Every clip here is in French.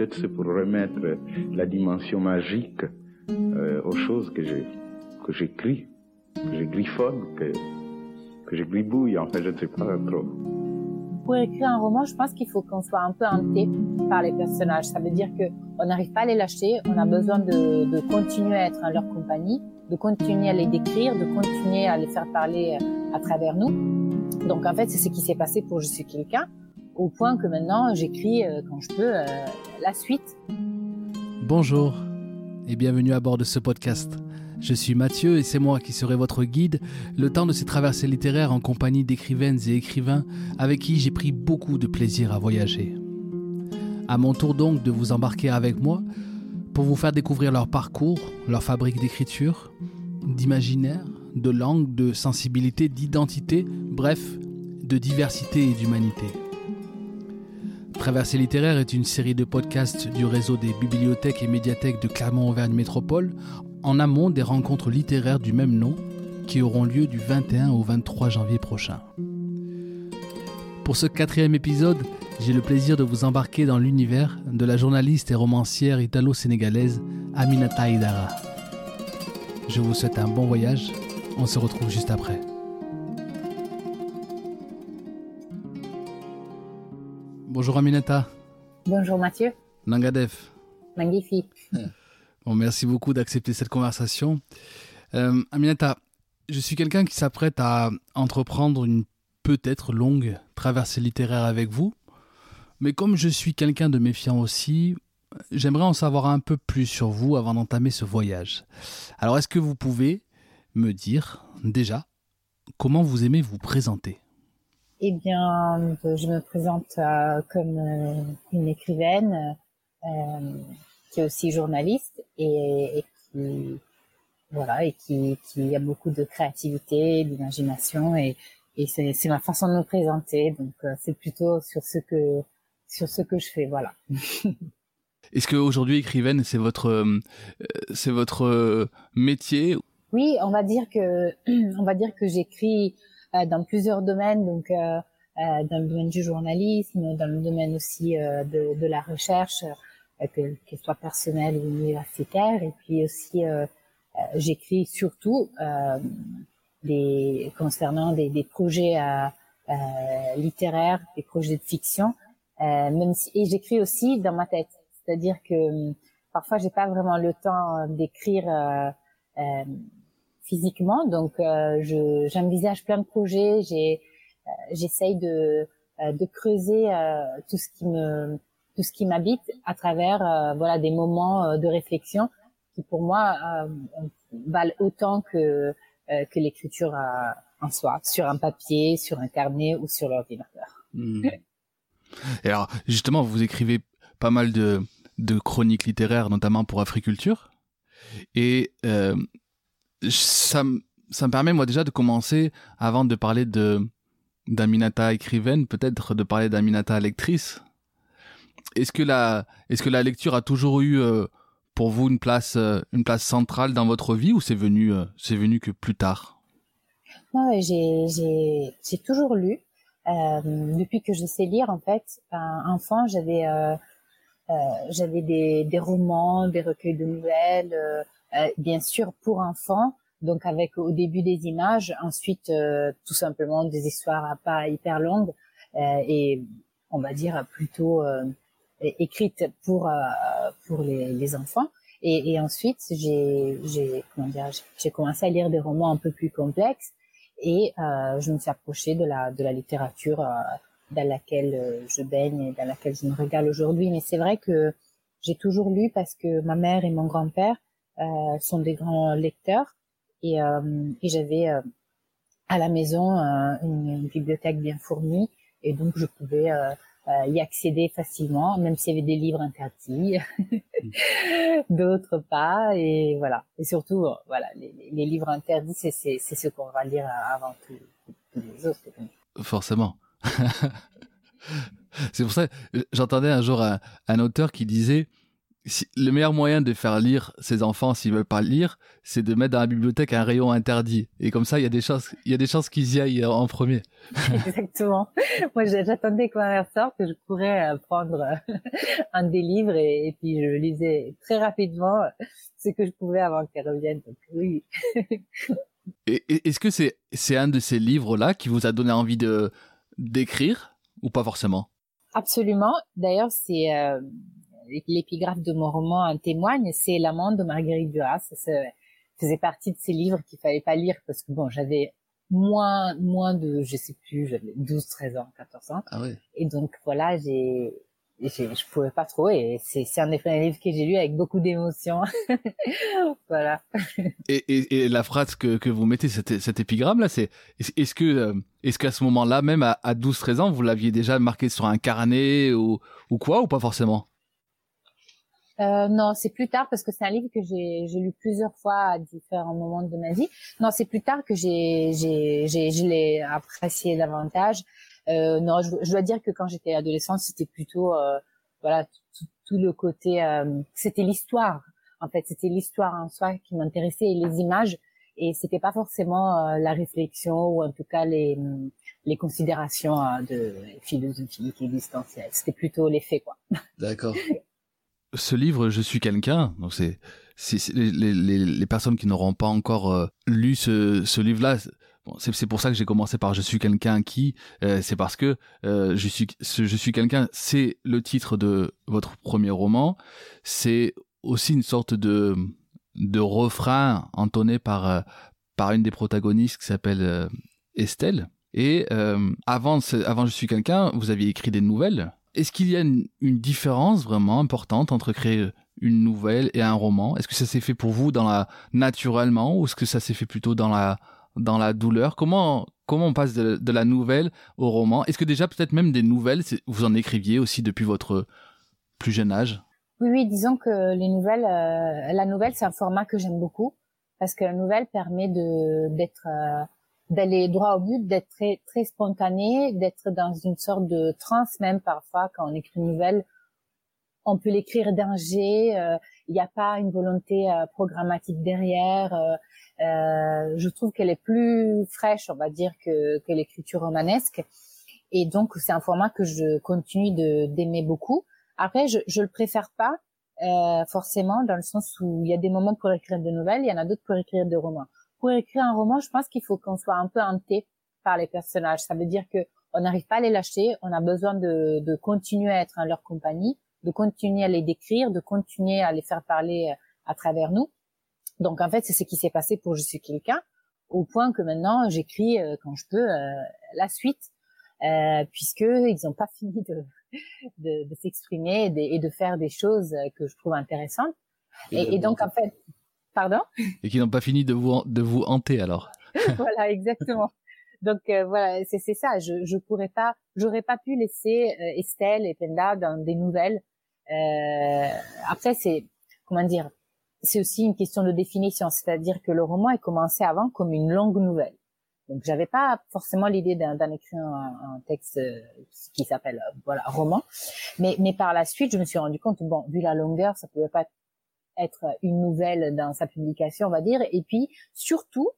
peut-être c'est pour remettre la dimension magique euh, aux choses que j'ai que j'écris, que je griffonne, que, que je gribouille, en fait, je ne sais pas trop. Pour écrire un roman, je pense qu'il faut qu'on soit un peu hanté par les personnages. Ça veut dire que on n'arrive pas à les lâcher, on a besoin de, de continuer à être en leur compagnie, de continuer à les décrire, de continuer à les faire parler à travers nous. Donc en fait, c'est ce qui s'est passé pour Je suis quelqu'un, au point que maintenant j'écris euh, quand je peux euh, la suite. Bonjour et bienvenue à bord de ce podcast. Je suis Mathieu et c'est moi qui serai votre guide le temps de ces traversées littéraires en compagnie d'écrivaines et écrivains avec qui j'ai pris beaucoup de plaisir à voyager. À mon tour donc de vous embarquer avec moi pour vous faire découvrir leur parcours, leur fabrique d'écriture, d'imaginaire, de langue, de sensibilité, d'identité, bref, de diversité et d'humanité. Traversée littéraire est une série de podcasts du réseau des bibliothèques et médiathèques de Clermont-Auvergne Métropole en amont des rencontres littéraires du même nom qui auront lieu du 21 au 23 janvier prochain. Pour ce quatrième épisode, j'ai le plaisir de vous embarquer dans l'univers de la journaliste et romancière italo-sénégalaise Aminata Idara. Je vous souhaite un bon voyage, on se retrouve juste après. Bonjour Aminata. Bonjour Mathieu. Nangadef. Magnifique. Bon, merci beaucoup d'accepter cette conversation. Euh, Aminata, je suis quelqu'un qui s'apprête à entreprendre une peut-être longue traversée littéraire avec vous. Mais comme je suis quelqu'un de méfiant aussi, j'aimerais en savoir un peu plus sur vous avant d'entamer ce voyage. Alors est-ce que vous pouvez me dire déjà comment vous aimez vous présenter? Eh bien, je me présente euh, comme euh, une écrivaine euh, qui est aussi journaliste et, et qui voilà et qui, qui a beaucoup de créativité, d'imagination et, et c'est ma façon de me présenter. Donc c'est plutôt sur ce que sur ce que je fais, voilà. Est-ce qu'aujourd'hui, écrivaine, c'est votre, euh, c'est votre euh, métier? Oui, on va dire que, on va dire que j'écris euh, dans plusieurs domaines, donc euh, dans le domaine du journalisme, dans le domaine aussi de, de, la recherche, que qu'elle soit personnelle ou universitaire, et puis aussi j'écris surtout des concernant des, des projets littéraires, des projets de fiction. Euh, même si, et j'écris aussi dans ma tête, c'est-à-dire que euh, parfois j'ai pas vraiment le temps euh, d'écrire euh, physiquement, donc je j'envisage plein de projets, j'ai j'essaye de de creuser tout ce qui m'habite à travers voilà des moments de réflexion qui pour moi valent autant que l'écriture en soi, sur un papier, sur un carnet ou sur l'ordinateur. Mmh. Et alors, justement, vous écrivez pas mal de, chroniques littéraires, notamment pour Africulture. Et euh, ça, me permet, moi, déjà, de commencer, avant de parler de d'Aminata écrivaine, peut-être de parler d'Aminata lectrice. Est-ce que la, est-ce que la lecture a toujours eu euh, pour vous une place, euh, une place centrale dans votre vie ou c'est venu, euh, c'est venu que plus tard? Non, j'ai, toujours lu. Depuis que je sais lire, en fait, enfant, j'avais j'avais des, romans, des recueils de nouvelles, bien sûr pour enfants, donc avec au début des images, ensuite tout simplement des histoires pas hyper longues et on va dire plutôt écrites pour pour les, enfants. Et, ensuite, j'ai commencé à lire des romans un peu plus complexes et euh, je me suis approchée de la de la littérature euh, dans laquelle euh, je baigne et dans laquelle je me régale aujourd'hui. Mais c'est vrai que j'ai toujours lu parce que ma mère et mon grand-père euh, sont des grands lecteurs et, euh, j'avais à la maison une, bibliothèque bien fournie et donc je pouvais y accéder facilement, même s'il y avait des livres interdits, d'autres pas, et voilà. Et surtout, voilà, les, livres interdits, c'est c'est ce qu'on va lire avant tous les autres. Forcément. c'est pour ça, j'entendais un jour un, un auteur qui disait le meilleur moyen de faire lire ses enfants s'ils veulent pas lire, c'est de mettre dans la bibliothèque un rayon interdit. Et comme ça, il y a des chances, il y a des chances qu'ils y aillent en premier. Exactement. Moi, j'attendais qu'on sorte, que je pourrais euh, prendre euh, un des livres et, puis je lisais très rapidement ce que je pouvais avant qu'elle revienne. Donc, oui. Est-ce que c'est c'est un de ces livres-là qui vous a donné envie de d'écrire ou pas forcément? Absolument. D'ailleurs, c'est euh, l'épigraphe de mon roman en témoigne. C'est L'amant de Marguerite Duras. Ça faisait partie de ces livres qu'il fallait pas lire parce que bon, j'avais moins moins de je sais plus, j'avais 12, 13 ans, 14 ans. Ah Et donc voilà, j'ai je pouvais pas trop et c'est c'est un des premiers livres que j'ai lu avec beaucoup d'émotion voilà et, et, et, la phrase que, que vous mettez cette, cette épigramme là c'est est-ce que euh, est-ce qu'à ce moment-là même à, à 12 13 ans vous l'aviez déjà marqué sur un carnet ou ou quoi ou pas forcément? Euh, non, c'est plus tard parce que c'est un livre que j'ai j'ai lu plusieurs fois à différents moments de ma vie. Non, c'est plus tard que j'ai j'ai j'ai je l'ai apprécié davantage. Euh, non, je, dois dire que quand j'étais adolescente, c'était plutôt euh, voilà tout, le côté, euh, c'était l'histoire. En fait, c'était l'histoire en soi qui m'intéressait et les images. Et c'était pas forcément la réflexion ou en tout cas les les considérations de philosophiques existentielles. C'était plutôt les faits, quoi. D'accord. Ce livre, Je suis quelqu'un, donc c'est les, les, les, personnes qui n'auront pas encore lu ce, ce livre-là, c'est pour ça que j'ai commencé par Je suis quelqu'un qui. Euh, c'est parce que euh, je suis je suis quelqu'un. C'est le titre de votre premier roman. C'est aussi une sorte de de refrain entonné par euh, par une des protagonistes qui s'appelle Estelle. Et avant avant Je suis quelqu'un, vous aviez écrit des nouvelles. Est-ce qu'il y a une, une, différence vraiment importante entre créer une nouvelle et un roman? Est-ce que ça s'est fait pour vous dans la naturellement ou est-ce que ça s'est fait plutôt dans la dans la douleur Comment comment on passe de, la nouvelle au roman? Est-ce que déjà peut-être même des nouvelles, vous en écriviez aussi depuis votre plus jeune âge? Oui, oui, disons que les nouvelles, euh, la nouvelle, c'est un format que j'aime beaucoup parce que la nouvelle permet d'être euh, d'aller droit au but, d'être très très spontané, d'être dans une sorte de transe même parfois quand on écrit une nouvelle. On peut l'écrire d'un jet, euh, il n'y a pas une volonté programmatique derrière. Euh, je trouve qu'elle est plus fraîche, on va dire, que, que l'écriture romanesque. Et donc, c'est un format que je continue de d'aimer beaucoup. Après, je, je le préfère pas euh, forcément dans le sens où il y a des moments pour écrire des nouvelles, il y en a d'autres pour écrire des romans. Pour écrire un roman, je pense qu'il faut qu'on soit un peu hanté par les personnages. Ça veut dire que on n'arrive pas à les lâcher, on a besoin de, de continuer à être en leur compagnie, de continuer à les décrire, de continuer à les faire parler à travers nous. Donc en fait, c'est ce qui s'est passé pour Je suis quelqu'un, au point que maintenant j'écris euh, quand je peux euh, la suite, euh, puisque ils n'ont pas fini de, de, de s'exprimer et, de faire des choses que je trouve intéressantes. Et, et donc en fait, pardon? Et qui n'ont pas fini de vous de vous hanter alors. voilà, exactement. Donc voilà, c'est c'est ça. Je je pourrais pas, j'aurais pas pu laisser Estelle et Penda dans des nouvelles. après c'est comment dire c'est aussi une question de définition, c'est-à-dire que le roman est commencé avant comme une longue nouvelle. Donc j'avais pas forcément l'idée d'en écrire un, texte euh, qui s'appelle euh, voilà roman, mais mais par la suite je me suis rendu compte bon vu la longueur ça pouvait pas être une nouvelle dans sa publication on va dire. Et puis surtout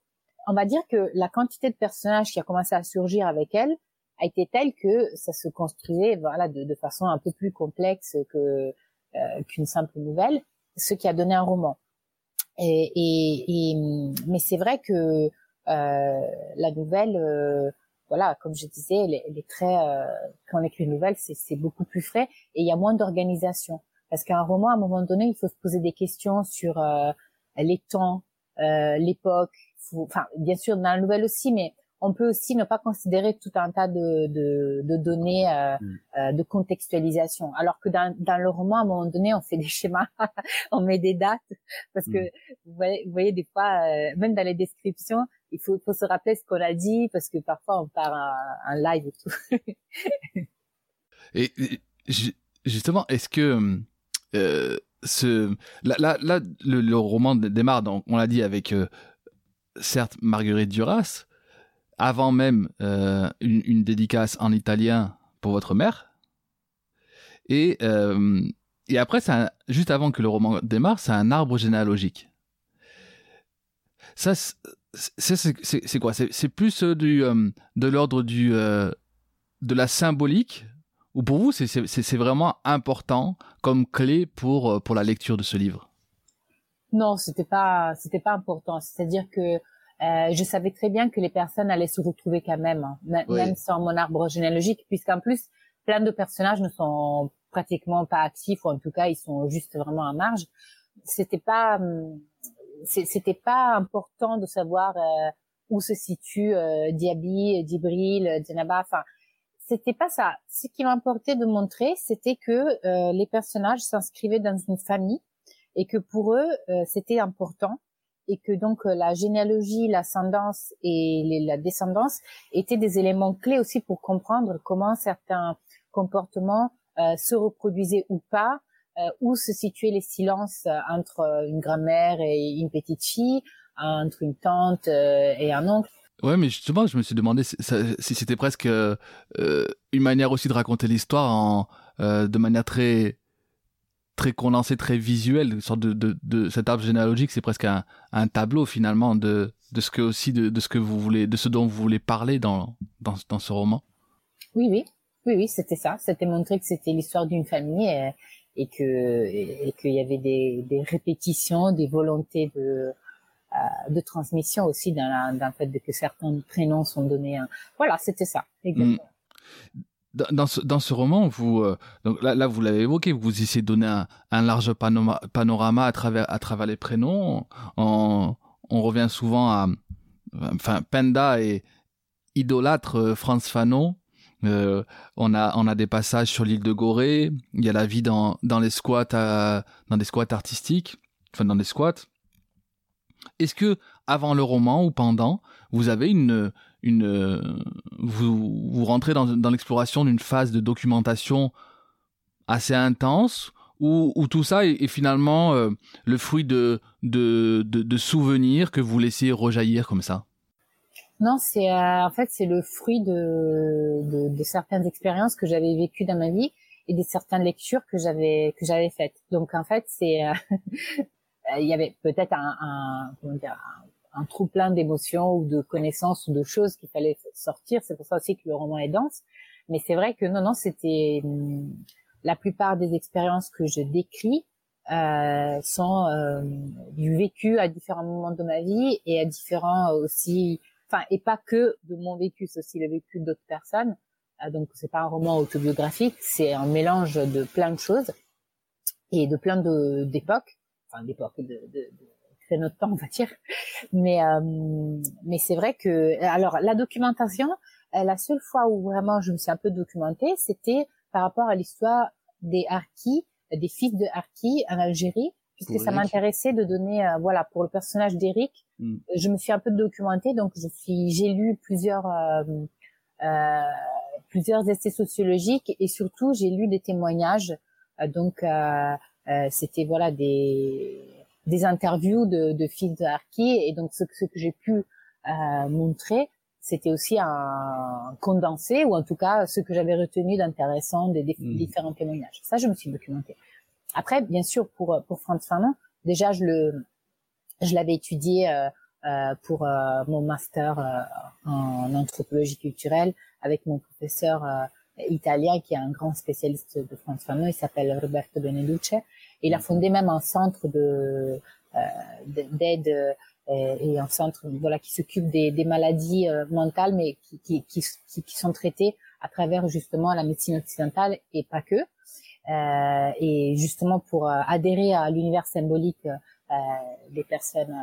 on va dire que la quantité de personnages qui a commencé à surgir avec elle a été telle que ça se construisait voilà de, de façon un peu plus complexe que euh, qu'une simple nouvelle ce qui a donné un roman. Et, et, et mais c'est vrai que euh, la nouvelle, euh, voilà, comme je disais, elle est très euh, quand on écrit une nouvelle, c'est beaucoup plus frais et il y a moins d'organisation. Parce qu'un roman, à un moment donné, il faut se poser des questions sur euh, les temps, euh, l'époque. Enfin, bien sûr, dans la nouvelle aussi, mais on peut aussi ne pas considérer tout un tas de, de, de données euh, mm. euh, de contextualisation. Alors que dans, dans le roman, à un moment donné, on fait des schémas, on met des dates, parce que mm. vous, voyez, vous, voyez, des fois, euh, même dans les descriptions, il faut, faut se rappeler ce qu'on a dit, parce que parfois on part un, live et tout. et, justement, est-ce que ce là, là, là le, le, roman démarre, donc, on l'a dit avec certes Marguerite Duras, avant même euh, une, dédicace en italien pour votre mère. Et euh, et après, juste avant que le roman démarre, c'est un arbre généalogique. Ça, c'est quoi? C'est plus du, de l'ordre du de la symbolique? Ou pour vous, c'est vraiment important comme clé pour, pour la lecture de ce livre? Non, c'était pas pas important. C'est-à-dire que euh, je savais très bien que les personnes allaient se retrouver quand même, hein, même sans mon arbre généalogique, puisqu'en plus, plein de personnages ne sont pratiquement pas actifs, ou en tout cas, ils sont juste vraiment en marge. C'était pas, hum, c'était pas important de savoir euh, où se situe euh, Diaby, Dibril, Djenaba. Enfin, c'était pas ça. Ce qui m'importait de montrer, c'était que les personnages s'inscrivaient dans une famille et que pour eux, c'était important et que donc euh, la généalogie, l'ascendance et la descendance étaient des éléments clés aussi pour comprendre comment certains comportements se reproduisaient ou pas, où se situaient les silences entre une grand-mère et une petite fille, entre une tante et un oncle. Ouais, mais justement, je me suis demandé si, c'était presque euh, une manière aussi de raconter l'histoire en euh, de manière très très condensée, très visuelle, une sorte de, de, de cet arbre généalogique, c'est presque un, un, tableau finalement de, de ce que aussi de, de, ce que vous voulez, de ce dont vous voulez parler dans dans, dans ce roman. Oui, oui, oui, oui, c'était ça. C'était montrer que c'était l'histoire d'une famille et, et que et qu'il y avait des, des répétitions, des volontés de euh, de transmission aussi dans, le fait de que certains prénoms sont donnés. Voilà, c'était ça, exactement. Mm. Dans ce, dans ce roman, vous euh, donc là, là vous l'avez évoqué, vous essayez de donner un, un large panorama, panorama à travers à travers les prénoms. On, on revient souvent à enfin Penda et idolâtre euh, Franz Fanon. Euh, on a on a des passages sur l'île de Gorée. Il y a la vie dans dans les squats dans des squats artistiques, enfin dans des squats. Est-ce que avant le roman ou pendant, vous avez une une vous vous rentrez dans, l'exploration d'une phase de documentation assez intense ou, ou tout ça est, finalement euh, le fruit de de, de souvenirs que vous laissez rejaillir comme ça? Non, c'est euh, en fait c'est le fruit de, de, certaines expériences que j'avais vécues dans ma vie et de certaines lectures que j'avais que j'avais faites. Donc en fait c'est Euh, il y avait peut-être un, un, comment dire, un, trou plein d'émotions ou de connaissances ou de choses qu'il fallait sortir. C'est pour ça aussi que le roman est dense. Mais c'est vrai que non, non, c'était hum, la plupart des expériences que je décris euh, sont euh, du vécu à différents moments de ma vie et à différents aussi, enfin et pas que de mon vécu, c'est aussi le vécu d'autres personnes. Euh, donc c'est pas un roman autobiographique, c'est un mélange de plein de choses et de plein de d'époques enfin d'époque, de, de, de notre temps, on va dire. Mais euh, mais c'est vrai que alors la documentation, euh, la seule fois où vraiment je me suis un peu documentée, c'était par rapport à l'histoire des Harkis, des fils de Harkis en Algérie, puisque ça m'intéressait de donner, euh, voilà, pour le personnage d'Eric, mm. je me suis un peu documentée, donc je suis, j'ai lu plusieurs euh, plusieurs essais sociologiques et surtout j'ai lu des témoignages, donc euh, c'était voilà des des interviews de, de de Harki et donc ce, ce que j'ai pu euh, montrer c'était aussi un condensé ou en tout cas ce que j'avais retenu d'intéressant des, mmh. différents témoignages. Ça je me suis documenté après bien sûr pour pour Franz Fanon déjà je le je l'avais étudié euh, euh, pour euh, mon master euh, en anthropologie culturelle avec mon professeur italien qui est un grand spécialiste de Franz Fanon. Il s'appelle Roberto Beneduce. il a fondé même un centre de euh, d'aide euh, et un centre voilà qui s'occupe des, des, maladies euh, mentales, mais qui, qui, qui, qui, sont traitées à travers justement la médecine occidentale et pas que. Euh, et justement pour adhérer à l'univers symbolique des personnes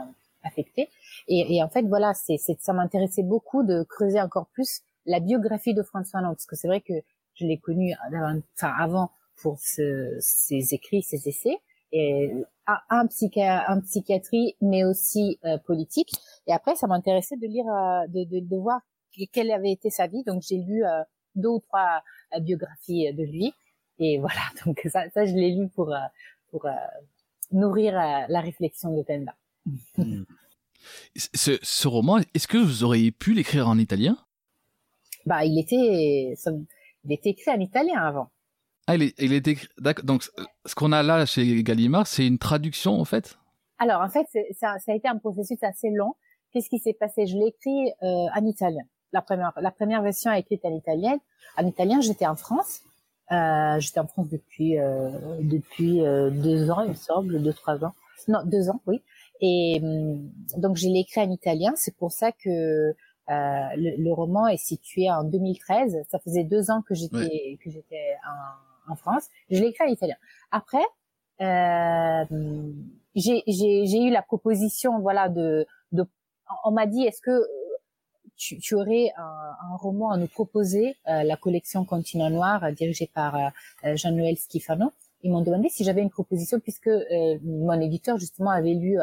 affectées. Et, et, en fait, voilà, c'est, ça m'intéressait beaucoup de creuser encore plus la biographie de François Hollande, parce que c'est vrai que je l'ai connu enfin, avant pour ce, ses écrits, ses essais, et un, psychi- psychiatrie, mais aussi euh, politique. Et après, ça m'intéressait de lire, euh, de, de, de, voir quelle avait été sa vie. Donc, j'ai lu euh, deux ou trois biographies de lui. Et voilà, donc ça, ça je l'ai lu pour, pour nourrir la réflexion de Penda. Hmm. Ce, ce roman, est-ce que vous auriez pu l'écrire en italien? Bah, il était, il était écrit en italien avant. Ah, il, est, il était d'accord. Donc, ce qu'on a là chez Gallimard, c'est une traduction en fait? Alors en fait, ça, ça, a été un processus assez long. Qu'est-ce qui s'est passé? Je l'ai écrit euh, en italien. La première, la première version est écrite en italien. En italien, j'étais en France. Euh, j'étais en France depuis euh, depuis euh, deux ans, il me semble, deux trois ans. Non, deux ans, oui. Et hum, donc je l'ai écrit en italien. C'est pour ça que le, le, roman est situé en 2013. Ça faisait deux ans que j'étais que j'étais en en France. Je l'ai écrit en italien. Après, euh, j'ai eu la proposition, voilà, de, de on m'a dit, est-ce que tu, tu aurais un, un, roman à nous proposer, euh, la collection Continent Noir, euh, dirigée par euh, Jean-Noël Schifano. Ils m'ont demandé si j'avais une proposition, puisque euh, mon éditeur justement avait lu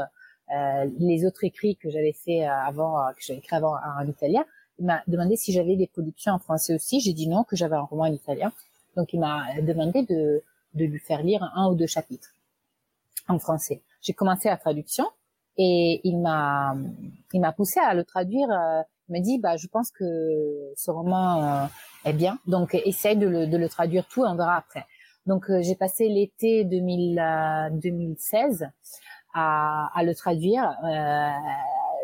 les autres écrits que j'avais fait avant, que j'avais écrit avant en italien. Il m'a demandé si j'avais des productions en français aussi. J'ai dit non, que j'avais un roman en italien. Donc il m'a demandé de, de lui faire lire un ou deux chapitres en français. J'ai commencé la traduction et il m'a il m'a poussé à le traduire. Euh, il m'a dit bah je pense que ce roman euh, est bien, donc essaye de le, de le traduire tout, on verra après. Donc euh, j'ai passé l'été 2016 à, à le traduire.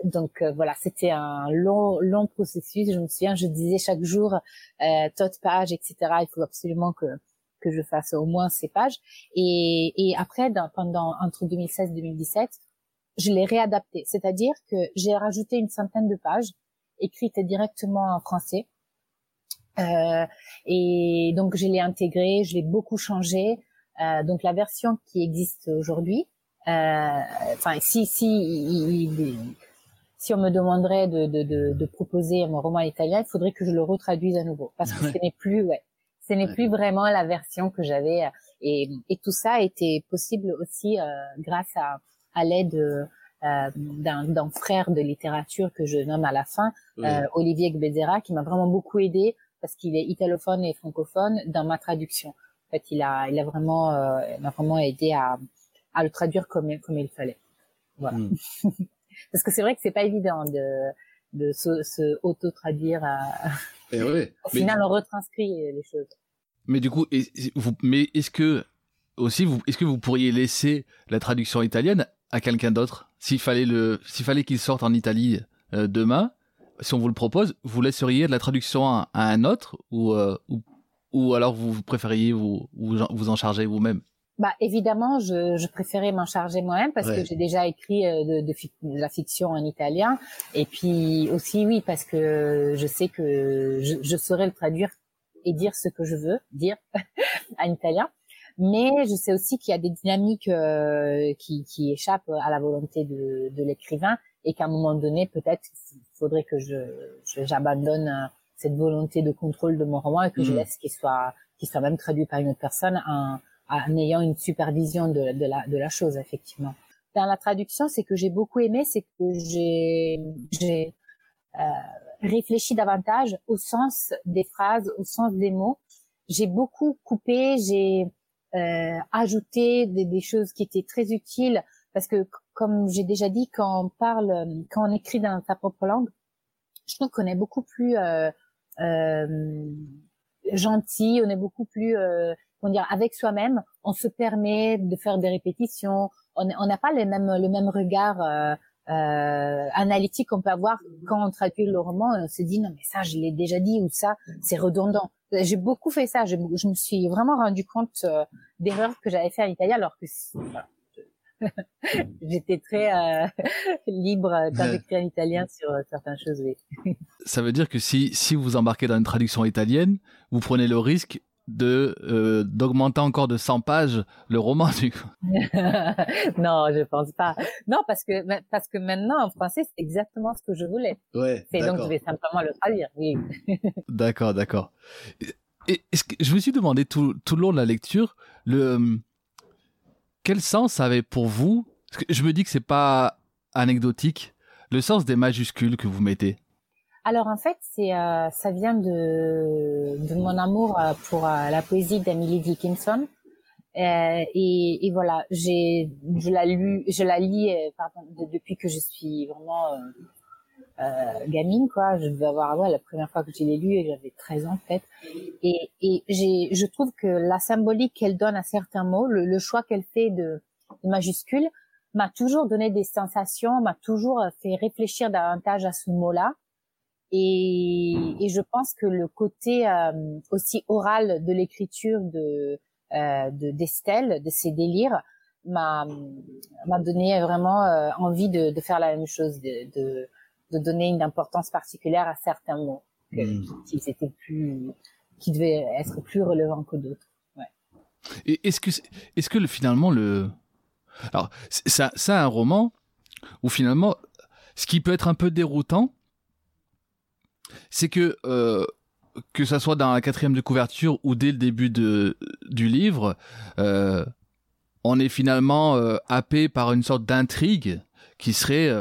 donc voilà, c'était un long long processus. Je me souviens, je disais chaque jour euh, toute page, etc. Il faut absolument que que je fasse au moins ces pages. Et, et après, dans, pendant entre 2016 et 2017, je l'ai réadapté. C'est-à-dire que j'ai rajouté une centaine de pages écrites directement en français. Euh, et donc, je l'ai intégré, je l'ai beaucoup changé. Euh, donc, la version qui existe aujourd'hui, euh, enfin, si, si, si on me demanderait de, de, de, de, proposer mon roman italien, il faudrait que je le retraduise à nouveau. Parce que ce n'est plus, ouais, ce n'est plus vraiment la version que j'avais. Euh, et, et, tout ça a été possible aussi euh, grâce à, à l'aide euh, d'un frère de littérature que je nomme à la fin, euh, Olivier Gbezera, qui m'a vraiment beaucoup aidé parce qu'il est italophone et francophone dans ma traduction. En fait, il a, il a vraiment, euh, m'a vraiment aidé à, à le traduire comme, comme il fallait. Voilà. Hmm. parce que c'est vrai que c'est pas évident de, de se, se auto-traduire. Et eh oui. Au final, on retranscrit les choses. Mais du coup, vous, mais est-ce que aussi, vous, est-ce que vous pourriez laisser la traduction italienne à quelqu'un d'autre? S'il fallait le, s'il fallait qu'il sorte en Italie euh, demain, si on vous le propose, vous laisseriez la traduction à, un autre ou, euh, ou, ou alors vous préfériez vous vous, vous en charger vous-même? Bah évidemment, je, je préférais m'en charger moi-même parce que j'ai déjà écrit euh, de, de, de, la fiction en italien et puis aussi oui parce que je sais que je, je saurais le traduire et dire ce que je veux dire en italien. Mais je sais aussi qu'il y a des dynamiques euh, qui, qui, échappent à la volonté de, de l'écrivain et qu'à un moment donné, peut-être, il faudrait que je j'abandonne euh, cette volonté de contrôle de mon roman et que je mmh. laisse qu'il soit qu'il soit même traduit par une autre personne en ayant une supervision de, la, chose, effectivement. Dans la traduction, c'est que j'ai beaucoup aimé, c'est que j'ai euh, réfléchi davantage au sens des phrases, au sens des mots. J'ai beaucoup coupé, j'ai euh, ajouté des, choses qui étaient très utiles parce que, comme j'ai déjà dit, quand on parle, quand on écrit dans sa propre langue, je trouve qu'on est beaucoup plus euh, gentil, on est beaucoup plus comment dire, avec soi-même, on se permet de faire des répétitions. On n'a pas les mêmes, le même regard euh, euh, analytique qu'on peut avoir quand on traduit le roman. Et on se dit non mais ça je l'ai déjà dit ou ça c'est redondant. J'ai beaucoup fait ça. Je, je, me suis vraiment rendu compte euh, d'erreurs que j'avais fait en italien alors que J'étais très euh, libre quand j'écris en italien sur certaines choses. Oui. Ça veut dire que si, si vous embarquez dans une traduction italienne, vous prenez le risque de euh, d'augmenter encore de 100 pages le roman du coup. non, je pense pas. Non, parce que parce que maintenant en français c'est exactement ce que je voulais. Ouais. C'est donc je vais simplement le traduire. Oui. d'accord, d'accord. Et que je me suis demandé tout tout le long de la lecture le quel sens avait pour vous? Parce que je me dis que c'est pas anecdotique le sens des majuscules que vous mettez. Alors en fait, c'est euh, ça vient de, de mon amour euh, pour euh, la poésie d'Emily Dickinson. Euh, et, et, voilà, j'ai je la lu, je la lis pardon, depuis que je suis vraiment gamine, quoi. Je devais avoir, ouais, la première fois que je l'ai lu, j'avais 13 ans, en fait. Et, et j'ai, je trouve que la symbolique qu'elle donne à certains mots, le, choix qu'elle fait de, de majuscules, m'a toujours donné des sensations, m'a toujours fait réfléchir davantage à ce mot-là. Et, et, je pense que le côté euh, aussi oral de l'écriture de euh, d'Estelle, de, ses délires, m'a m'a donné vraiment euh, envie de, de, faire la même chose, de, de, de, donner une importance particulière à certains mots mm. qui étaient plus qui devaient être plus relevants que d'autres. Ouais. Est-ce que est-ce que le, finalement le alors ça ça un roman où finalement ce qui peut être un peu déroutant c'est que euh, que ça soit dans la quatrième de couverture ou dès le début de, du livre, euh, on est finalement euh, happé par une sorte d'intrigue qui serait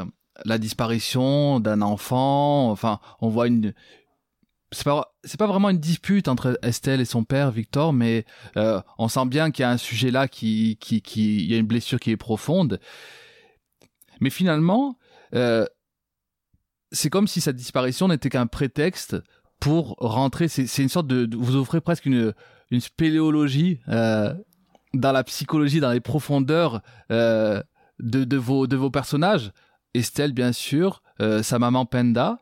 la disparition d'un enfant. Enfin, on voit une. C'est pas c'est pas vraiment une dispute entre Estelle et son père Victor, mais on sent bien qu'il y a un sujet là qui qui il y a une blessure qui est profonde. Mais finalement, c'est comme si sa disparition n'était qu'un prétexte pour rentrer. C'est une sorte de, vous offrez presque une une spéléologie euh, dans la psychologie, dans les profondeurs euh, de de vos de vos personnages. Estelle bien sûr, euh, sa maman Penda,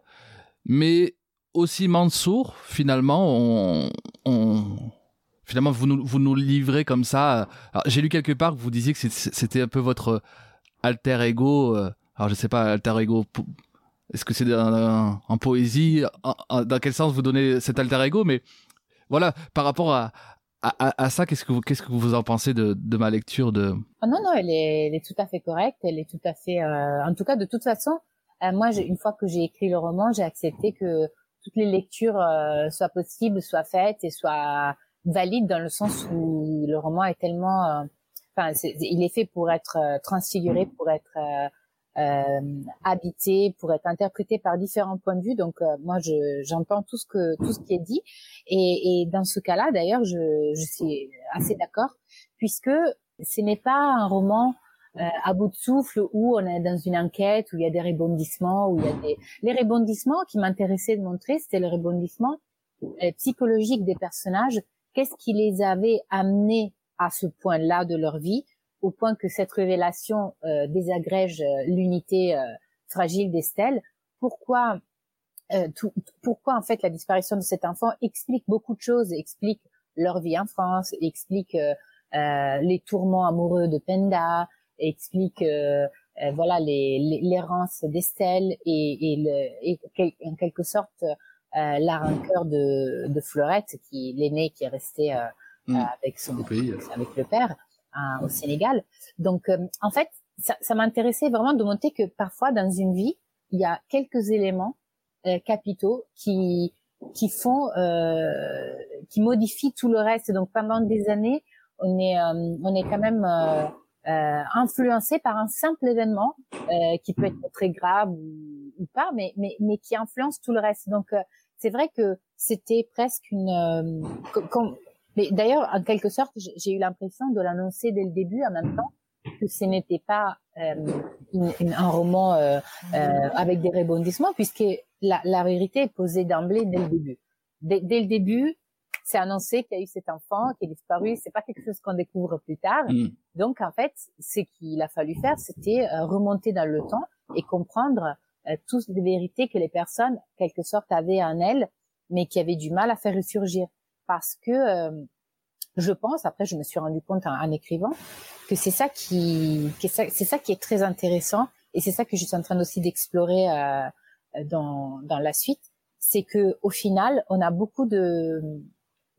mais aussi Mansour. Finalement, on, on finalement vous nous vous nous livrez comme ça. J'ai lu quelque part que vous disiez que c'était un peu votre alter ego. Alors je sais pas alter ego est-ce que c'est en poésie Dans quel sens vous donnez cet alter ego Mais voilà, par rapport à, à, à ça, qu'est-ce que vous, qu'est-ce que vous en pensez de, de ma lecture de oh Non, non, elle est, elle est tout à fait correcte. Elle est tout à fait, euh, en tout cas, de toute façon, euh, moi, une fois que j'ai écrit le roman, j'ai accepté que toutes les lectures euh, soient possibles, soient faites et soient valides dans le sens où le roman est tellement, enfin, il est fait pour être transfiguré, pour être euh, habité, pour être interprété par différents points de vue. Donc euh, moi, je, j'entends tout ce que tout ce qui est dit. Et, et dans ce cas-là, d'ailleurs, je, je suis assez d'accord, puisque ce n'est pas un roman euh, à bout de souffle où on est dans une enquête où il y a des rebondissements où il y a des les rebondissements qui m'intéressaient de montrer c'était le rebondissement euh, psychologique des personnages qu'est-ce qui les avait amenés à ce point-là de leur vie? Au point que cette révélation euh, désagrège euh, l'unité euh, fragile d'Estelle. Pourquoi tout, pourquoi en fait la disparition de cet enfant explique beaucoup de choses, explique leur vie en France, explique les tourments amoureux de Penda, explique voilà l'errance d'Estelle et, et, le, et, en quelque sorte la rancœur de, de Fleurette, qui l'aîné qui est resté mmh. avec son avec le père au Sénégal. Donc, euh, en fait, ça, ça m'intéressait vraiment de montrer que parfois dans une vie, il y a quelques éléments euh, capitaux qui qui font, euh, qui modifient tout le reste. Donc, pendant des années, on est euh, on est quand même influencé par un simple événement qui peut être très grave ou, pas, mais mais mais qui influence tout le reste. Donc, c'est vrai que c'était presque une comme mais d'ailleurs, en quelque sorte, j'ai eu l'impression de l'annoncer dès le début, en même temps que ce n'était pas euh, un roman euh, euh, avec des rebondissements, puisque la, la vérité est posée d'emblée dès le début. Dès, dès le début, c'est annoncé qu'il y a eu cet enfant qui est disparu. C'est pas quelque chose qu'on découvre plus tard. Mm. Donc, en fait, ce qu'il a fallu faire, c'était euh, remonter dans le temps et comprendre euh, toutes les vérités que les personnes, quelque sorte, avaient en elles, mais qui avaient du mal à faire ressurgir parce que euh, je pense, après je me suis rendu compte en, écrivant, que c'est ça qui, c'est ça qui est très intéressant et c'est ça que je suis en train aussi d'explorer euh, dans, dans la suite, c'est que au final on a beaucoup de,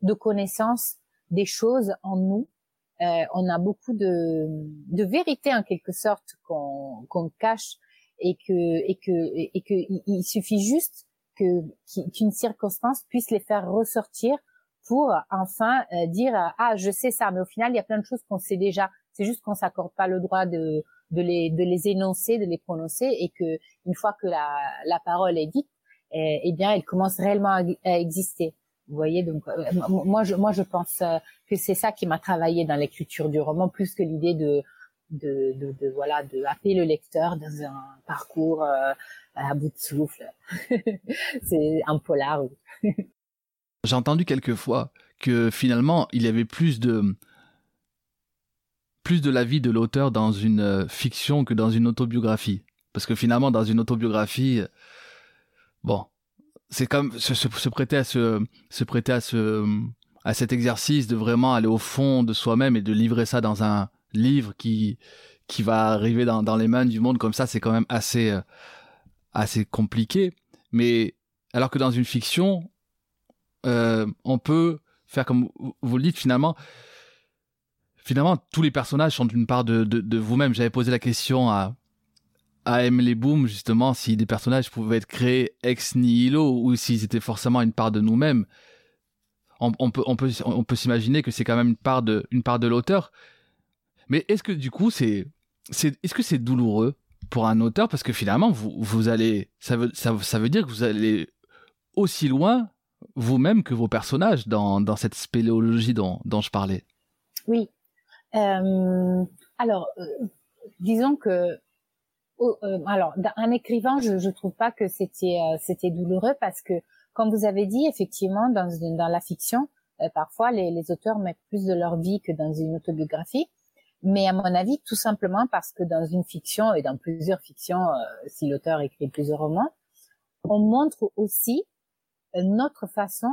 de connaissances des choses en nous, euh, on a beaucoup de, de vérité en quelque sorte qu'on qu'on cache et que et que et que suffit juste que qu'une circonstance puisse les faire ressortir pour enfin euh, dire ah je sais ça mais au final il y a plein de choses qu'on sait déjà c'est juste qu'on s'accorde pas le droit de de les de les énoncer de les prononcer et que une fois que la la parole est dite eh, eh bien elle commence réellement à, exister vous voyez donc euh, moi je moi je pense euh, que c'est ça qui m'a travaillé dans l'écriture du roman plus que l'idée de de, de, de, voilà de happer le lecteur dans un parcours à bout de souffle. c'est un polar. J'ai entendu quelques fois que finalement, il y avait plus de plus de la vie de l'auteur dans une euh, fiction que dans une autobiographie. Parce que finalement, dans une autobiographie, euh, bon, c'est comme se, se, prêter à ce, se prêter à ce, à cet exercice de vraiment aller au fond de soi-même et de livrer ça dans un livre qui, qui va arriver dans, dans les mains du monde comme ça, c'est quand même assez, euh, assez compliqué. Mais alors que dans une fiction, euh, on peut faire comme vous le dites finalement. Finalement, tous les personnages sont une part de vous-même. J'avais posé la question à, à Emily Boom, justement, si des personnages pouvaient être créés ex nihilo ou s'ils étaient forcément une part de nous-mêmes. On, on, peut, on peut, on peut s'imaginer que c'est quand même une part de, une part de l'auteur. Mais est-ce que du coup, c'est, c'est, est-ce que c'est douloureux pour un auteur? Parce que finalement, vous, vous allez, ça veut, ça, ça veut dire que vous allez aussi loin vous-même que vos personnages dans, dans cette spéléologie dont, dont je parlais. Oui. Euh, alors, euh, disons que, euh, alors, un écrivain, je, je trouve pas que c'était c'était douloureux parce que, comme vous avez dit, effectivement, dans dans la fiction, parfois les, les auteurs mettent plus de leur vie que dans une autobiographie. Mais à mon avis, tout simplement parce que dans une fiction et dans plusieurs fictions, si l'auteur écrit plusieurs romans, on montre aussi notre façon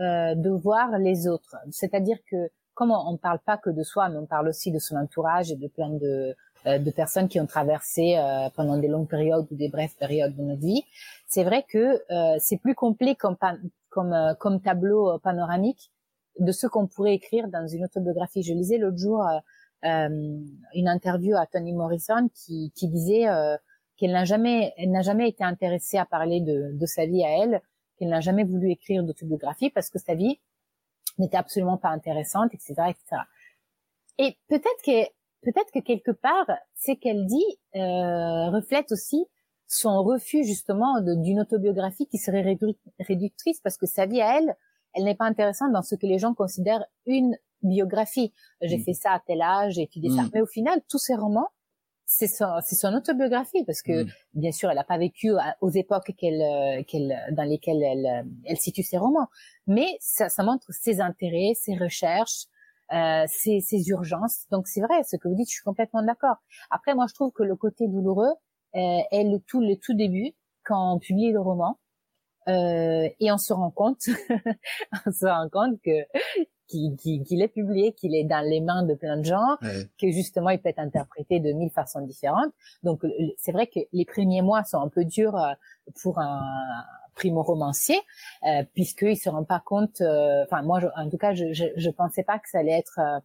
euh, de voir les autres. C'est-à-dire que comme on ne parle pas que de soi, mais on parle aussi de son entourage et de plein de, euh, de personnes qui ont traversé euh, pendant des longues périodes ou des brèves périodes de notre vie, c'est vrai que euh, c'est plus complet comme, comme, euh, comme tableau panoramique de ce qu'on pourrait écrire dans une autobiographie. Je lisais l'autre jour une interview à Toni Morrison qui, qui disait qu'elle n'a jamais, jamais été intéressée à parler de, de sa vie à elle, qu'elle n'a jamais voulu écrire d'autobiographie parce que sa vie n'était absolument pas intéressante, etc., etc. Et peut-être que peut-être que quelque part, ce qu'elle dit euh, reflète aussi son refus justement d'une autobiographie qui serait réductrice parce que sa vie à elle, elle n'est pas intéressante dans ce que les gens considèrent une biographie. J'ai mm. fait ça à tel âge, j'ai étudié ça. Mm. Mais au final, tous ces romans, c'est son, c'est son autobiographie parce que mm. bien sûr elle n'a pas vécu aux époques qu'elle, euh, qu'elle, dans lesquelles elle, euh, elle situe ses romans, mais ça, ça montre ses intérêts, ses recherches, euh, ses, ses urgences. Donc c'est vrai, ce que vous dites, je suis complètement d'accord. Après, moi je trouve que le côté douloureux euh, est le tout, le tout début quand on publie le roman. Euh, et on se rend compte, on se rend compte que qu'il est publié, qu'il est dans les mains de plein de gens, que justement il peut être interprété de mille façons différentes. Donc c'est vrai que les premiers mois sont un peu durs euh, pour un primo-romancier, euh, puisqu'il se rend pas compte. Euh, enfin moi, en tout cas, je, je, je pensais pas que ça allait être euh,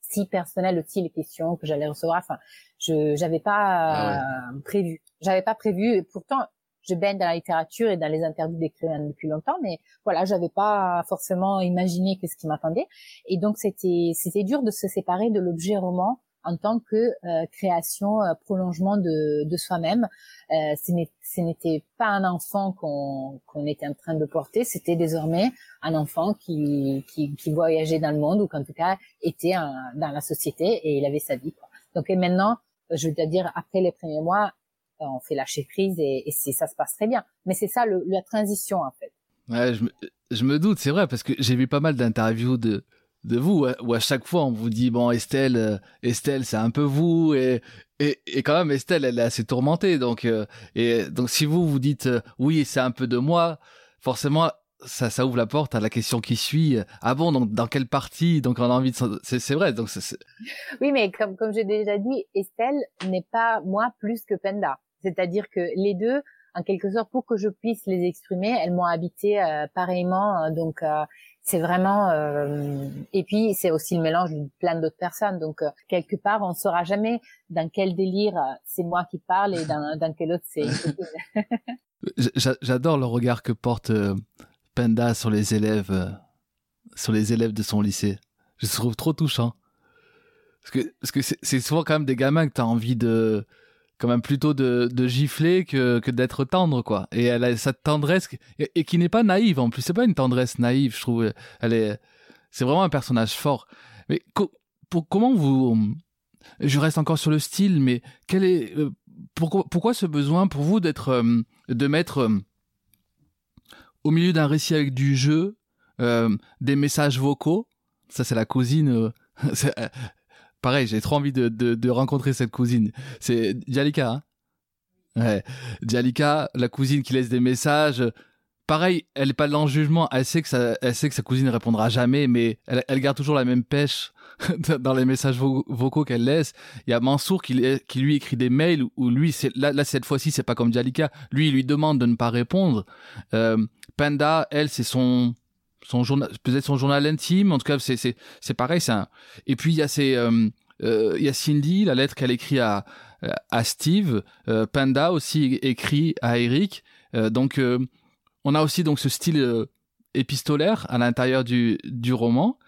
si personnel aussi les questions que j'allais recevoir. Enfin, je j'avais pas ah prévu. J'avais pas prévu. Et pourtant, je baigne dans la littérature et dans les interviews d'écrivains depuis longtemps, mais voilà, j'avais pas forcément imaginé que ce qui m'attendait. Et donc c'était c'était dur de se séparer de l'objet roman en tant que euh, création, euh, prolongement de, de soi-même. Euh, ce n'était pas un enfant qu'on qu'on était en train de porter, c'était désormais un enfant qui, qui, qui voyageait dans le monde ou qu'en tout cas était dans la société et il avait sa vie. Quoi. Donc et maintenant, je veux dire, après les premiers mois, on fait lâcher prise et, et ça se passe très bien. Mais c'est ça le, la transition en fait. Ouais, je me, je me doute, c'est vrai, parce que j'ai vu pas mal d'interviews de, de vous où à chaque fois on vous dit bon Estelle euh, Estelle c'est un peu vous et, et et quand même Estelle elle est assez tourmentée donc euh, et donc si vous vous dites euh, oui c'est un peu de moi forcément ça ça ouvre la porte à la question qui suit ah bon donc dans quelle partie donc on a envie de c'est c'est vrai donc c'est oui mais comme comme j'ai déjà dit Estelle n'est pas moi plus que Penda c'est-à-dire que les deux en quelque sorte pour que je puisse les exprimer elles m'ont habité pareillement donc c'est vraiment euh, et puis c'est aussi le mélange de plein d'autres personnes donc euh, quelque part on ne saura jamais dans quel délire euh, c'est moi qui parle et dans, dans quel autre c'est j'adore le regard que porte Penda sur les élèves sur les élèves de son lycée. Je trouve trop touchant. Parce que parce que c'est souvent quand même des gamins que tu as envie de quand même plutôt de, gifler que, que d'être tendre quoi. Et elle a cette tendresse et, qui n'est pas naïve en plus. C'est pas une tendresse naïve je trouve. Elle est c'est vraiment un personnage fort. Mais comment vous je reste encore sur le style mais quel est euh, pourquoi, pourquoi ce besoin pour vous d'être, de mettre au milieu d'un récit avec du jeu, des messages vocaux? Ça, c'est la cousine. pareil, j'ai trop envie de, de, de, rencontrer cette cousine. C'est Jalika, hein? Ouais. Jalika, la cousine qui laisse des messages. Pareil, elle n'est pas dans le jugement. Elle sait que sa, elle sait que sa cousine ne répondra jamais, mais elle, elle garde toujours la même pêche dans les messages vocaux qu'elle laisse. Il y a Mansour qui, qui lui écrit des mails où lui, là, cette fois-ci, c'est pas comme Jalika. Lui, il lui demande de ne pas répondre. Euh, Panda, elle, c'est son, son journal, peut-être son journal intime. En tout cas, c'est, c'est, c'est pareil. C'est. Et puis, il y a ces, euh, euh, il y a Cindy, la lettre qu'elle écrit à, à Steve. Euh, Panda aussi écrit à Eric. Euh, donc, euh, on a aussi donc ce style épistolaire à l'intérieur du, du roman.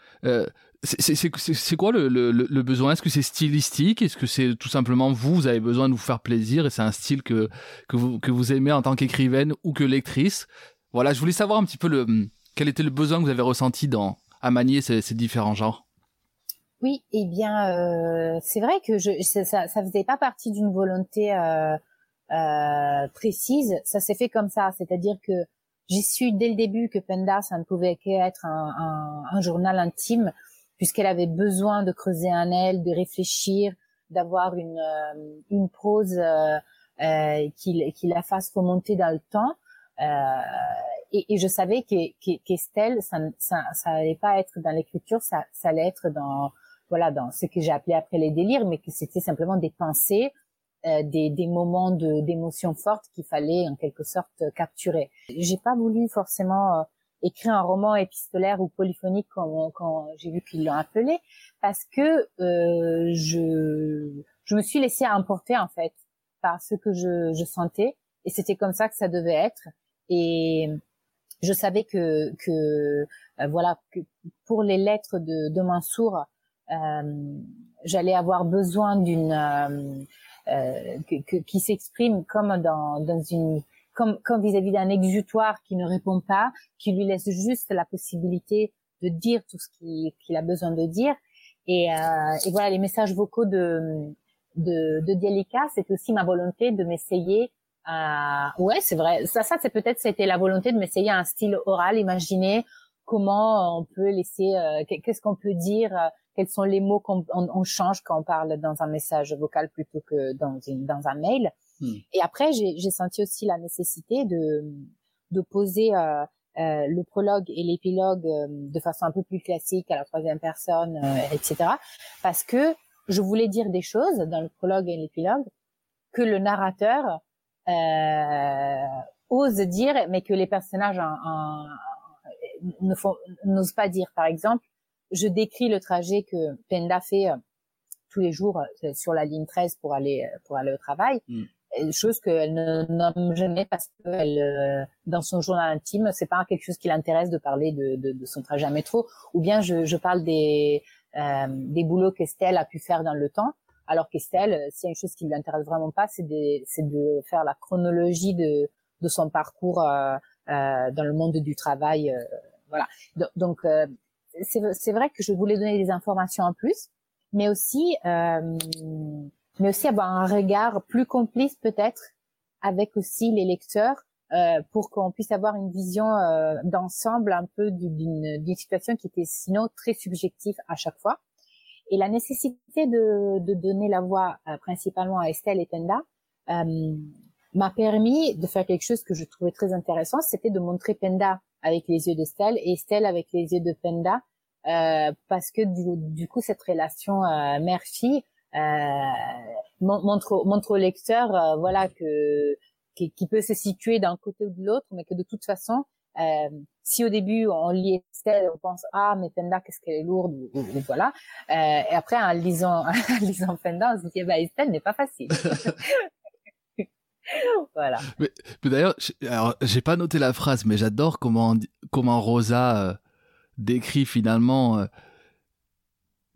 c'est quoi le, le, le besoin? Est-ce que c'est stylistique? Est-ce que c'est tout simplement vous, vous avez besoin de vous faire plaisir et c'est un style que, que, vous, que vous aimez en tant qu'écrivaine ou que lectrice? Voilà, je voulais savoir un petit peu le, quel était le besoin que vous avez ressenti dans, à manier ces, différents genres? Oui, eh bien, euh, c'est vrai que ça, ça, faisait pas partie d'une volonté euh, euh, précise. Ça s'est fait comme ça, c'est-à-dire que j'ai su dès le début que Penda, ça ne pouvait qu'être un, journal intime, puisqu'elle avait besoin de creuser un aile, de réfléchir, d'avoir une, une prose qui la fasse remonter dans le temps. Et, et, je savais qu'Estelle, ça, ça, ça allait pas être dans l'écriture, ça, ça allait être dans voilà, dans ce que j'ai appelé après les délires, mais que c'était simplement des pensées, euh, des, des moments de d'émotions fortes qu'il fallait en quelque sorte capturer. J'ai pas voulu forcément euh, écrire un roman épistolaire ou polyphonique quand, quand j'ai vu qu'ils l'ont appelé, parce que euh, je je me suis laissée emporter en fait par ce que je, je sentais, et c'était comme ça que ça devait être. Et je savais que que euh, voilà que pour les lettres de, de Mansour euh, j'allais avoir besoin d'une euh, euh, qui s'exprime comme dans, dans une comme comme vis-à-vis d'un exutoire qui ne répond pas, qui lui laisse juste la possibilité de dire tout ce qu'il a besoin de dire. Et, euh, et, voilà, les messages vocaux de de, de Dialika, c'est aussi ma volonté de m'essayer à ouais, c'est vrai. Ça, ça, c'est peut-être c'était la volonté de m'essayer un style oral, imaginer comment on peut laisser, euh, qu'est-ce qu'on peut dire quels sont les mots qu'on on, change quand on parle dans un message vocal plutôt que dans, une, dans un mail. Hmm. Et après, j'ai senti aussi la nécessité de, de poser euh, euh, le prologue et l'épilogue euh, de façon un peu plus classique à la troisième personne, euh, etc. Parce que je voulais dire des choses dans le prologue et l'épilogue que le narrateur ose dire, mais que les personnages n'osent pas dire. Par exemple, je décris le trajet que Penda fait euh, tous les jours euh, sur la ligne 13 pour aller euh, pour aller au travail. Mm. Chose qu'elle ne nomme jamais parce que elle, dans son journal intime, c'est pas quelque chose qui l'intéresse de parler de, de, de, son trajet à métro. Ou bien je, je parle des euh, des boulots qu'Estelle a pu faire dans le temps. Alors qu'Estelle, s'il y a une chose qui lui intéresse vraiment pas, c'est de, de faire la chronologie de, de son parcours euh, euh, dans le monde du travail. voilà. Donc, c'est vrai que je voulais donner des informations en plus, mais aussi, euh, mais aussi avoir un regard plus complice peut-être avec aussi les lecteurs euh, pour qu'on puisse avoir une vision euh, d'ensemble un peu d'une situation qui était sinon très subjective à chaque fois. Et la nécessité de, de donner la voix euh, principalement à Estelle et Tenda euh, m'a permis de faire quelque chose que je trouvais très intéressant, c'était de montrer Penda avec les yeux d'Estelle et Estelle avec les yeux de Penda, euh, parce que du, coup cette relation euh, mère-fille montre, montre au lecteur, voilà que qui, qui, peut se situer d'un côté ou de l'autre, mais que de toute façon, euh, si au début on lit Estelle, on pense ah mais Penda qu'est-ce qu'elle est lourde, ou, voilà, euh, et après en lisant en lisant Penda, on se dit bah Estelle n'est pas facile. voilà. Mais, mais d'ailleurs, j'ai pas noté la phrase, mais j'adore comment comment Rosa euh, décrit finalement.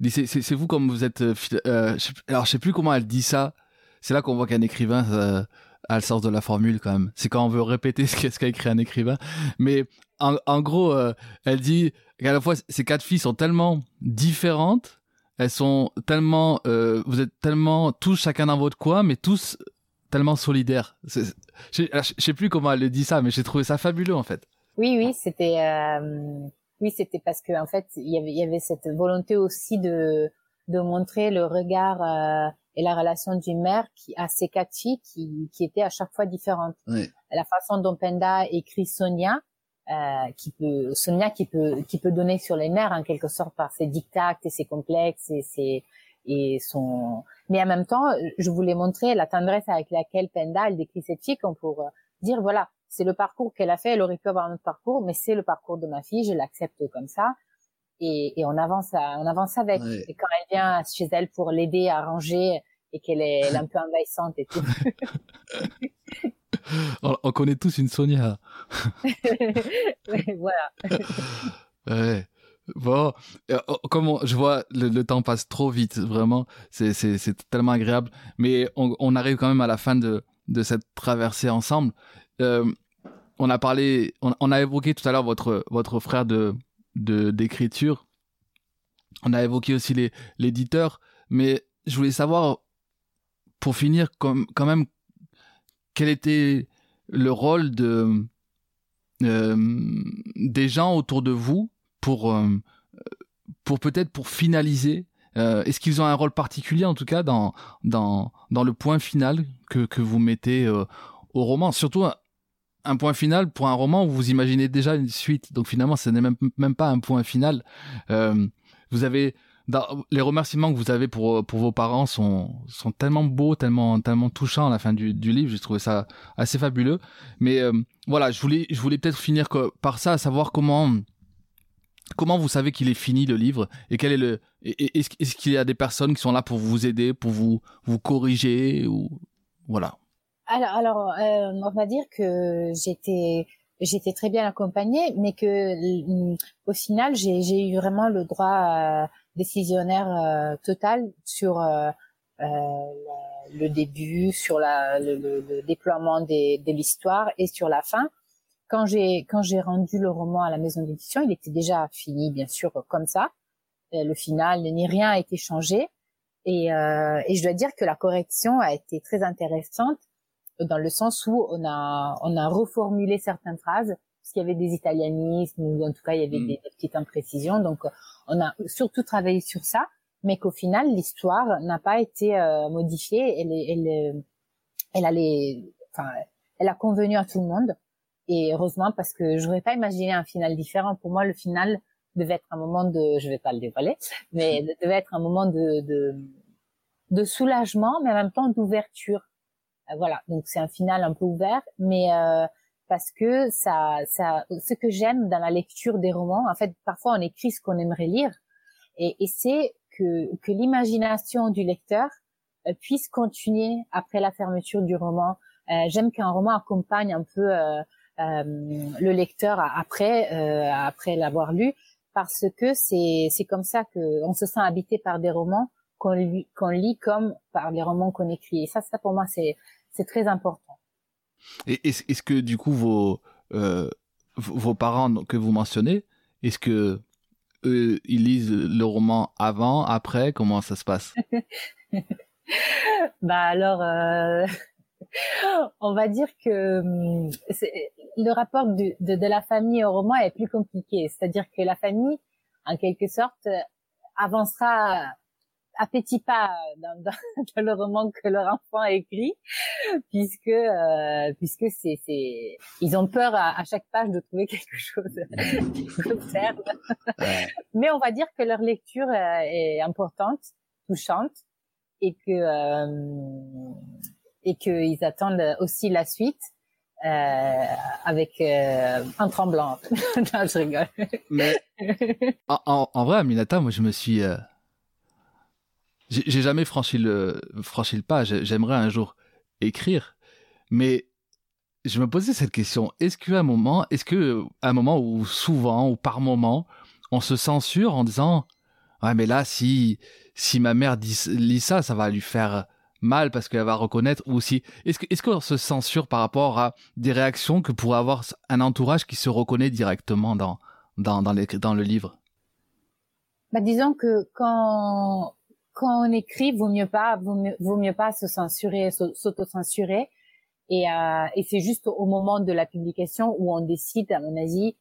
C'est vous comme vous êtes. Alors je sais plus comment elle dit ça. C'est là qu'on voit qu'un écrivain a le sens de la formule quand même. C'est quand on veut répéter ce qu'a écrit un écrivain. Mais en, en gros, euh, elle dit qu'à la fois ces quatre filles sont tellement différentes, elles sont tellement, vous êtes tellement tous chacun dans votre coin, mais tous tellement solidaire. Je, sais plus comment elle le dit ça, mais j'ai trouvé ça fabuleux en fait. Oui, oui, c'était, euh, oui, c'était parce que en fait, il y avait cette volonté aussi de de montrer le regard euh, et la relation d'une mère qui quatre filles qui qui étaient à chaque fois différentes. Oui. La façon dont Penda écrit Sonia, euh, qui peut Sonia qui peut qui peut donner sur les nerfs en quelque sorte par ses dictats et ses complexes et ses et son mais en même temps je voulais montrer la tendresse avec laquelle Penda elle décrit cette fille comme pour euh, dire voilà c'est le parcours qu'elle a fait elle aurait pu avoir un autre parcours mais c'est le parcours de ma fille je l'accepte comme ça et, et on avance à, on avance avec Ouais. et quand elle vient chez elle pour l'aider à ranger et qu'elle est, elle est un peu envahissante et tout On, on connaît tous une Sonia. Voilà Ouais. Bon, euh, oh, comme on- je vois, le, le temps passe trop vite, vraiment. C'est, tellement agréable. Mais on, on arrive quand même à la fin de, de cette traversée ensemble. Euh, on a parlé, on, on a évoqué tout à l'heure votre, votre frère de, de, d'écriture. On a évoqué aussi les, l'éditeur. Mais je voulais savoir, pour finir, comme, quand même, quel était le rôle de, euh, des gens autour de vous pour euh, pour peut-être pour finaliser euh, est-ce qu'ils ont un rôle particulier en tout cas dans dans dans le point final que que vous mettez euh, au roman? Surtout un, point final pour un roman où vous imaginez déjà une suite. Donc finalement ce n'est même pas un point final. Euh, vous avez les remerciements que vous avez pour vos parents sont tellement beaux tellement touchants à la fin du, livre. J'ai trouvé ça assez fabuleux. Mais euh, voilà je voulais peut-être finir par ça à savoir comment vous savez qu'il est fini le livre et quel est le est-ce qu'il y a des personnes qui sont là pour vous aider pour vous vous corriger ou voilà Alors, alors euh, on va dire que j'étais j'étais très bien accompagnée, mais que mm, au final j'ai eu vraiment le droit euh, décisionnaire euh, total sur euh, euh, le, début, sur la, le, le- le déploiement des, de l'histoire et sur la fin. Quand j'ai quand j'ai rendu le roman à la maison d'édition, il était déjà fini, bien sûr, comme ça. Euh, Le final, ni rien a été changé. Et, euh, et je dois dire que la correction a été très intéressante dans le sens où on a on a reformulé certaines phrases. Parce qu'il y avait des italianismes ou en tout cas il y avait Mm. des, des petites imprécisions. Donc on a surtout travaillé sur ça. Mais qu'au final l'histoire n'a pas été euh, modifiée. Elle est- elle est- elle a les enfin elle a convenu à tout le monde. Et heureusement parce que j'aurais pas imaginé un final différent. Pour moi le final devait être un moment de je vais pas le dévoiler mais devait être un moment de de, de soulagement mais en même temps d'ouverture voilà, donc c'est un final un peu ouvert, mais euh, parce que ça, ça, ce que j'aime dans la lecture des romans, en fait, parfois on écrit ce qu'on aimerait lire, et, et c'est que que l'imagination du lecteur euh, puisse continuer après la fermeture du roman. Euh, j'aime qu'un roman accompagne un peu euh, euh, le lecteur après euh, après l'avoir lu, parce que c'est c'est comme ça que on se sent habité par des romans qu'on lit, qu'on lit comme par les romans qu'on écrit. Et ça, ça pour moi, c'est c'est très important. et est-ce est-ce que du coup vos euh, vos parents que vous mentionnez est-ce que eux ils lisent le roman avant après? Comment ça se passe? Bah alors, euh, on va dire que hum, le rapport du- de, de la famille au roman est plus compliqué. C'est-à-dire que la famille, en quelque sorte, euh, avancera à petits pas dans, dans, dans le roman que leur enfant a écrit, puisque euh, puisque c'est c'est ils ont peur à, à chaque page de trouver quelque chose qui concerne. Mais on va dire que leur lecture euh, est importante, touchante, et que euh, et qu'ils attendent aussi la suite euh, avec euh, un tremblant. non, je rigole. mais en, en, en vrai Aminata moi je me suis euh, j'ai jamais franchi le franchi le pas. J'ai- j'aimerais un jour écrire. Mais je me posais cette question. Est-ce qu'à un moment est-ce que un moment ou souvent ou par moment on se censure en disant ouais mais là si si ma mère lit ça ça va lui faire mal parce qu'elle va reconnaître ou si est-ce que est-ce qu'on se censure par rapport à des réactions que pourrait avoir un entourage qui se reconnaît directement dans dans dans, les, dans le livre? Bah, disons que quand quand on écrit, vaut mieux pas, vaut mieux, vaut mieux pas se censurer, s'auto-censurer. Et, euh, et c'est juste au moment de la publication où on décide, à mon avis,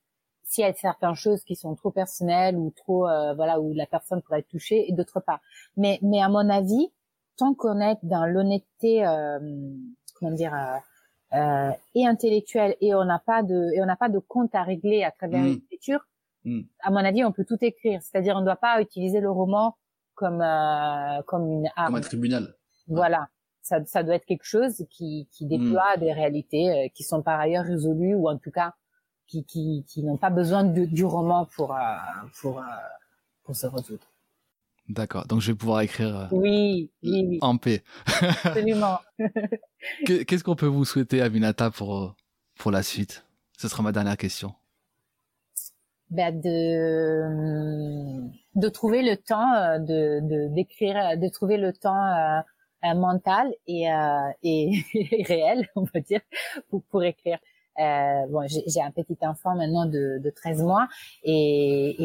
s'il y a certaines choses qui sont trop personnelles ou trop, euh, voilà, où la personne pourrait être touchée, et d'autres pas. Mais, mais à mon avis, tant qu'on est dans l'honnêteté, euh, comment dire, euh, euh, et intellectuelle, et on n'a pas de, et on n'a pas de compte à régler à travers mmh. l'écriture, mmh. à mon avis, on peut tout écrire. C'est-à-dire, on ne doit pas utiliser le roman comme euh, comme une arme. Comme un tribunal. Voilà. Ça, ça doit être quelque chose qui, qui déploie mmh. des réalités euh, qui sont par ailleurs résolues ou en tout cas qui, qui, qui n'ont pas besoin de, du roman pour, euh, pour, pour se résoudre. D'accord, donc je vais pouvoir écrire oui, oui, oui. en paix. Absolument. Qu'est-ce qu'on peut vous souhaiter, Aminata, pour, pour la suite? Ce sera ma dernière question. Ben de, de trouver le temps de, d'écrire, de trouver le temps euh, mental et, euh, et, réel, on va dire, pour, pour écrire. Euh, bon, j'ai un petit enfant maintenant de, de 13 mois et,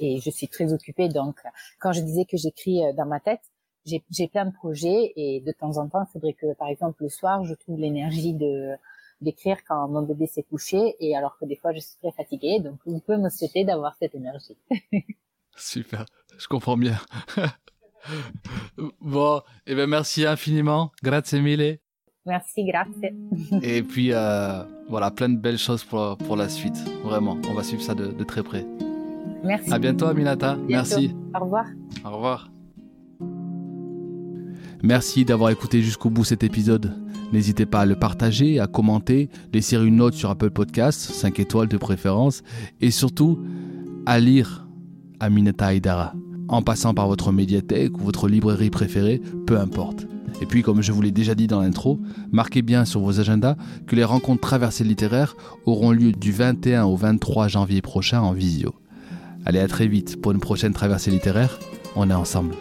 et, je suis très occupée. Donc, quand je disais que j'écris euh, dans ma tête, j'ai plein de projets et de temps en temps, il faudrait que, par exemple, le soir, je trouve l'énergie de d'écrire quand mon bébé s'est couché et alors que des fois je suis très fatiguée. Donc, vous pouvez me souhaiter d'avoir cette énergie. Super, je comprends bien. bon, et eh ben merci infiniment. Grazie mille. Merci, grazie. Et puis, euh, voilà, plein de belles choses pour, pour la suite. Vraiment, on va suivre ça de, de très près. Merci. À bientôt, Aminata. Merci. Au revoir. Au revoir. Merci d'avoir écouté jusqu'au bout cet épisode. N'hésitez pas à le partager, à commenter, laisser une note sur Apple Podcasts, 5 étoiles de préférence, et surtout à lire Aminata Aydara, en passant par votre médiathèque ou votre librairie préférée, peu importe. Et puis, comme je vous l'ai déjà dit dans l'intro, marquez bien sur vos agendas que les rencontres traversées littéraires auront lieu du 21 au 23 janvier prochain en visio. Allez, à très vite pour une prochaine traversée littéraire. On est ensemble.